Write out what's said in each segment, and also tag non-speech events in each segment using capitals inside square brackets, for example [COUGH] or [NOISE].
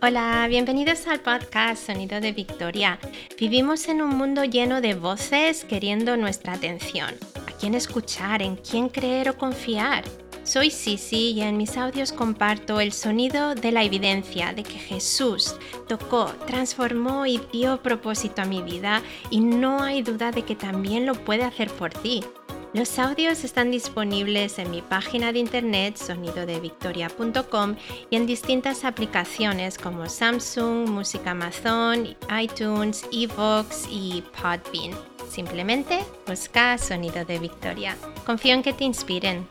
Hola, bienvenidos al podcast Sonido de Victoria. Vivimos en un mundo lleno de voces queriendo nuestra atención. ¿A quién escuchar? ¿En quién creer o confiar? Soy Sisi y en mis audios comparto el sonido de la evidencia de que Jesús tocó, transformó y dio propósito a mi vida y no hay duda de que también lo puede hacer por ti. Los audios están disponibles en mi página de internet sonidodevictoria.com y en distintas aplicaciones como Samsung, Música Amazon, iTunes, Evox y Podbean. Simplemente busca Sonido de Victoria. Confío en que te inspiren.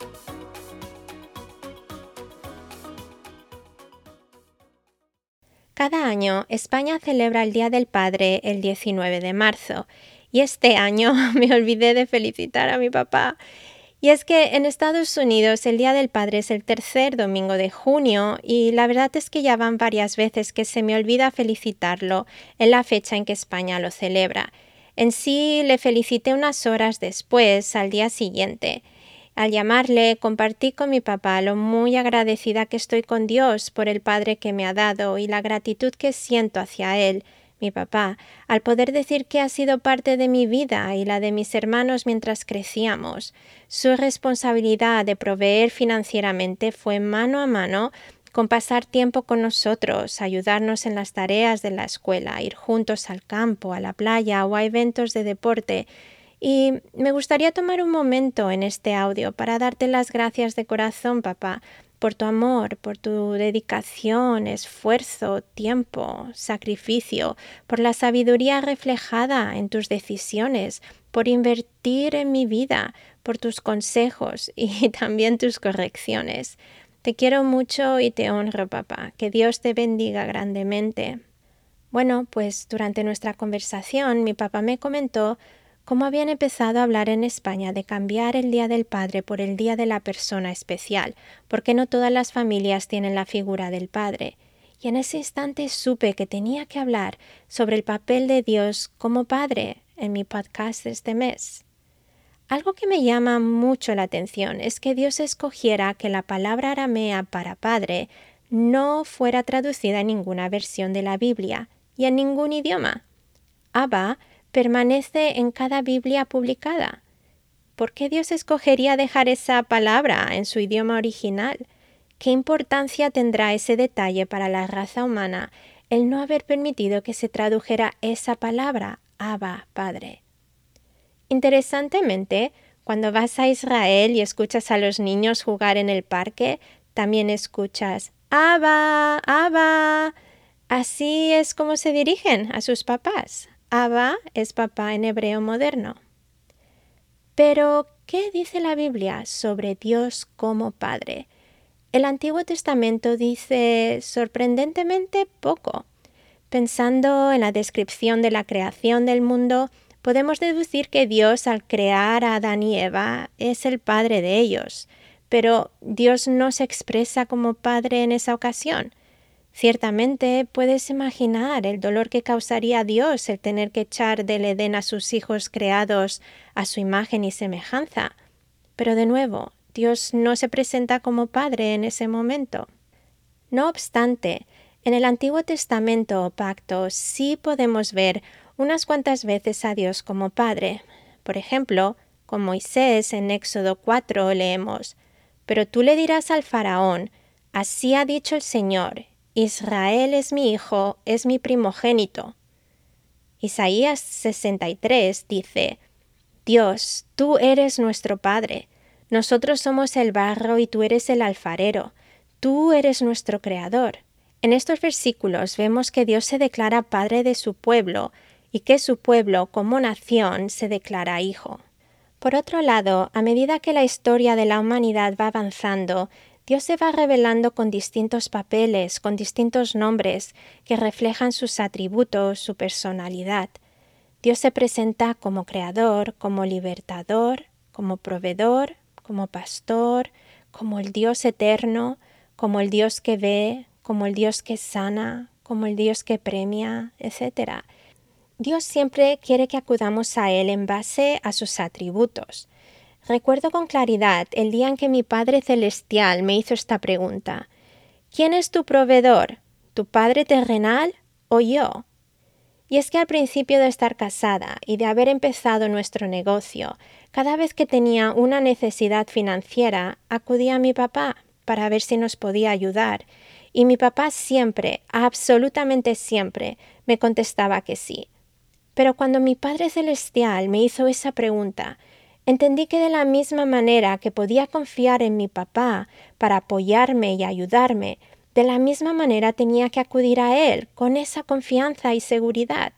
Cada año España celebra el Día del Padre el 19 de marzo y este año [LAUGHS] me olvidé de felicitar a mi papá. Y es que en Estados Unidos el Día del Padre es el tercer domingo de junio y la verdad es que ya van varias veces que se me olvida felicitarlo en la fecha en que España lo celebra. En sí le felicité unas horas después, al día siguiente. Al llamarle, compartí con mi papá lo muy agradecida que estoy con Dios por el Padre que me ha dado y la gratitud que siento hacia Él mi papá, al poder decir que ha sido parte de mi vida y la de mis hermanos mientras crecíamos. Su responsabilidad de proveer financieramente fue mano a mano con pasar tiempo con nosotros, ayudarnos en las tareas de la escuela, ir juntos al campo, a la playa o a eventos de deporte. Y me gustaría tomar un momento en este audio para darte las gracias de corazón, papá, por tu amor, por tu dedicación, esfuerzo, tiempo, sacrificio, por la sabiduría reflejada en tus decisiones, por invertir en mi vida, por tus consejos y [LAUGHS] también tus correcciones. Te quiero mucho y te honro, papá. Que Dios te bendiga grandemente. Bueno, pues durante nuestra conversación mi papá me comentó cómo habían empezado a hablar en España de cambiar el Día del Padre por el Día de la Persona Especial, porque no todas las familias tienen la figura del Padre. Y en ese instante supe que tenía que hablar sobre el papel de Dios como Padre en mi podcast este mes. Algo que me llama mucho la atención es que Dios escogiera que la palabra aramea para Padre no fuera traducida en ninguna versión de la Biblia y en ningún idioma. Abba permanece en cada Biblia publicada. ¿Por qué Dios escogería dejar esa palabra en su idioma original? ¿Qué importancia tendrá ese detalle para la raza humana el no haber permitido que se tradujera esa palabra, Abba, Padre? Interesantemente, cuando vas a Israel y escuchas a los niños jugar en el parque, también escuchas Abba, Abba. Así es como se dirigen a sus papás, Abba es papá en hebreo moderno. Pero, ¿qué dice la Biblia sobre Dios como Padre? El Antiguo Testamento dice sorprendentemente poco. Pensando en la descripción de la creación del mundo, podemos deducir que Dios al crear a Adán y Eva es el Padre de ellos, pero Dios no se expresa como Padre en esa ocasión. Ciertamente puedes imaginar el dolor que causaría a Dios el tener que echar del Edén a sus hijos creados a su imagen y semejanza. Pero de nuevo, Dios no se presenta como Padre en ese momento. No obstante, en el Antiguo Testamento o pacto sí podemos ver unas cuantas veces a Dios como Padre. Por ejemplo, con Moisés en Éxodo 4 leemos, Pero tú le dirás al faraón, Así ha dicho el Señor, Israel es mi hijo, es mi primogénito. Isaías 63 dice, Dios, tú eres nuestro Padre, nosotros somos el barro y tú eres el alfarero, tú eres nuestro Creador. En estos versículos vemos que Dios se declara Padre de su pueblo y que su pueblo como nación se declara hijo. Por otro lado, a medida que la historia de la humanidad va avanzando, Dios se va revelando con distintos papeles, con distintos nombres que reflejan sus atributos, su personalidad. Dios se presenta como creador, como libertador, como proveedor, como pastor, como el Dios eterno, como el Dios que ve, como el Dios que sana, como el Dios que premia, etc. Dios siempre quiere que acudamos a Él en base a sus atributos. Recuerdo con claridad el día en que mi Padre Celestial me hizo esta pregunta. ¿quién es tu proveedor? ¿Tu padre terrenal o yo? Y es que al principio de estar casada y de haber empezado nuestro negocio, cada vez que tenía una necesidad financiera, acudía a mi papá para ver si nos podía ayudar, y mi papá siempre, absolutamente siempre, me contestaba que sí. Pero cuando mi Padre Celestial me hizo esa pregunta, entendí que de la misma manera que podía confiar en mi papá para apoyarme y ayudarme, de la misma manera tenía que acudir a Él con esa confianza y seguridad.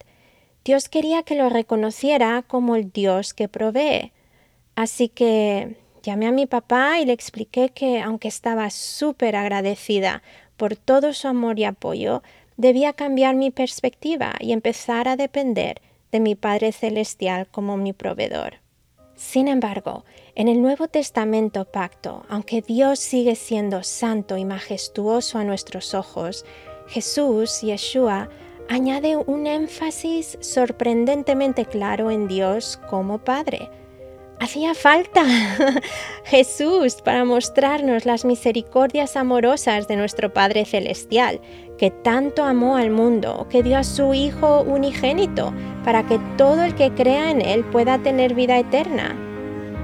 Dios quería que lo reconociera como el Dios que provee. Así que llamé a mi papá y le expliqué que, aunque estaba súper agradecida por todo su amor y apoyo, debía cambiar mi perspectiva y empezar a depender de mi Padre Celestial como mi proveedor. Sin embargo, en el Nuevo Testamento pacto, aunque Dios sigue siendo santo y majestuoso a nuestros ojos, Jesús, Yeshua, añade un énfasis sorprendentemente claro en Dios como Padre. Hacía falta [LAUGHS] Jesús para mostrarnos las misericordias amorosas de nuestro Padre Celestial, que tanto amó al mundo, que dio a su Hijo unigénito, para que todo el que crea en Él pueda tener vida eterna.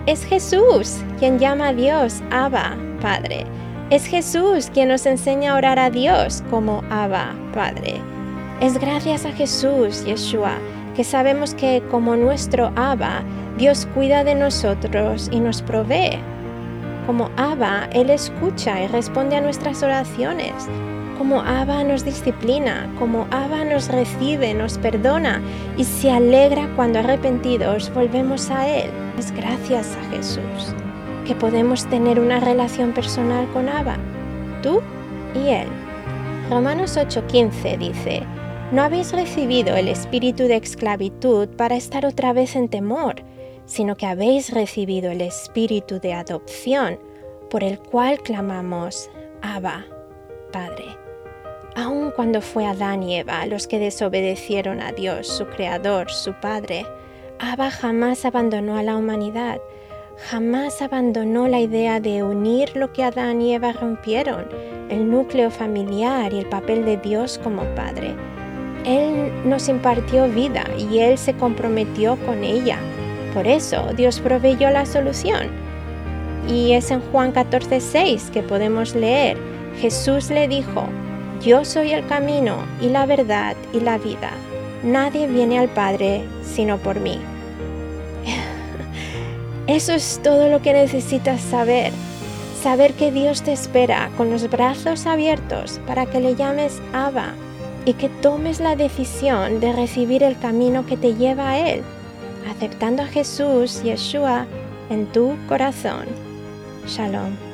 Es Jesús quien llama a Dios Abba, Padre. Es Jesús quien nos enseña a orar a Dios como Abba, Padre. Es gracias a Jesús, Yeshua, que sabemos que como nuestro Abba, Dios cuida de nosotros y nos provee. Como Abba, Él escucha y responde a nuestras oraciones. Como Abba nos disciplina, como Abba nos recibe, nos perdona y se alegra cuando arrepentidos volvemos a Él. Es gracias a Jesús que podemos tener una relación personal con Abba, tú y Él. Romanos 8:15 dice, no habéis recibido el espíritu de esclavitud para estar otra vez en temor, sino que habéis recibido el espíritu de adopción, por el cual clamamos, Abba, Padre. Aun cuando fue Adán y Eva los que desobedecieron a Dios, su Creador, su Padre, Abba jamás abandonó a la humanidad, jamás abandonó la idea de unir lo que Adán y Eva rompieron, el núcleo familiar y el papel de Dios como Padre él nos impartió vida y Él se comprometió con ella. Por eso Dios proveyó la solución. Y es en Juan 14:6 que podemos leer, Jesús le dijo, yo soy el camino y la verdad y la vida. Nadie viene al Padre sino por mí. [LAUGHS] Eso es todo lo que necesitas saber. Saber que Dios te espera con los brazos abiertos para que le llames Abba y que tomes la decisión de recibir el camino que te lleva a Él, aceptando a Jesús, Yeshua, en tu corazón. Shalom.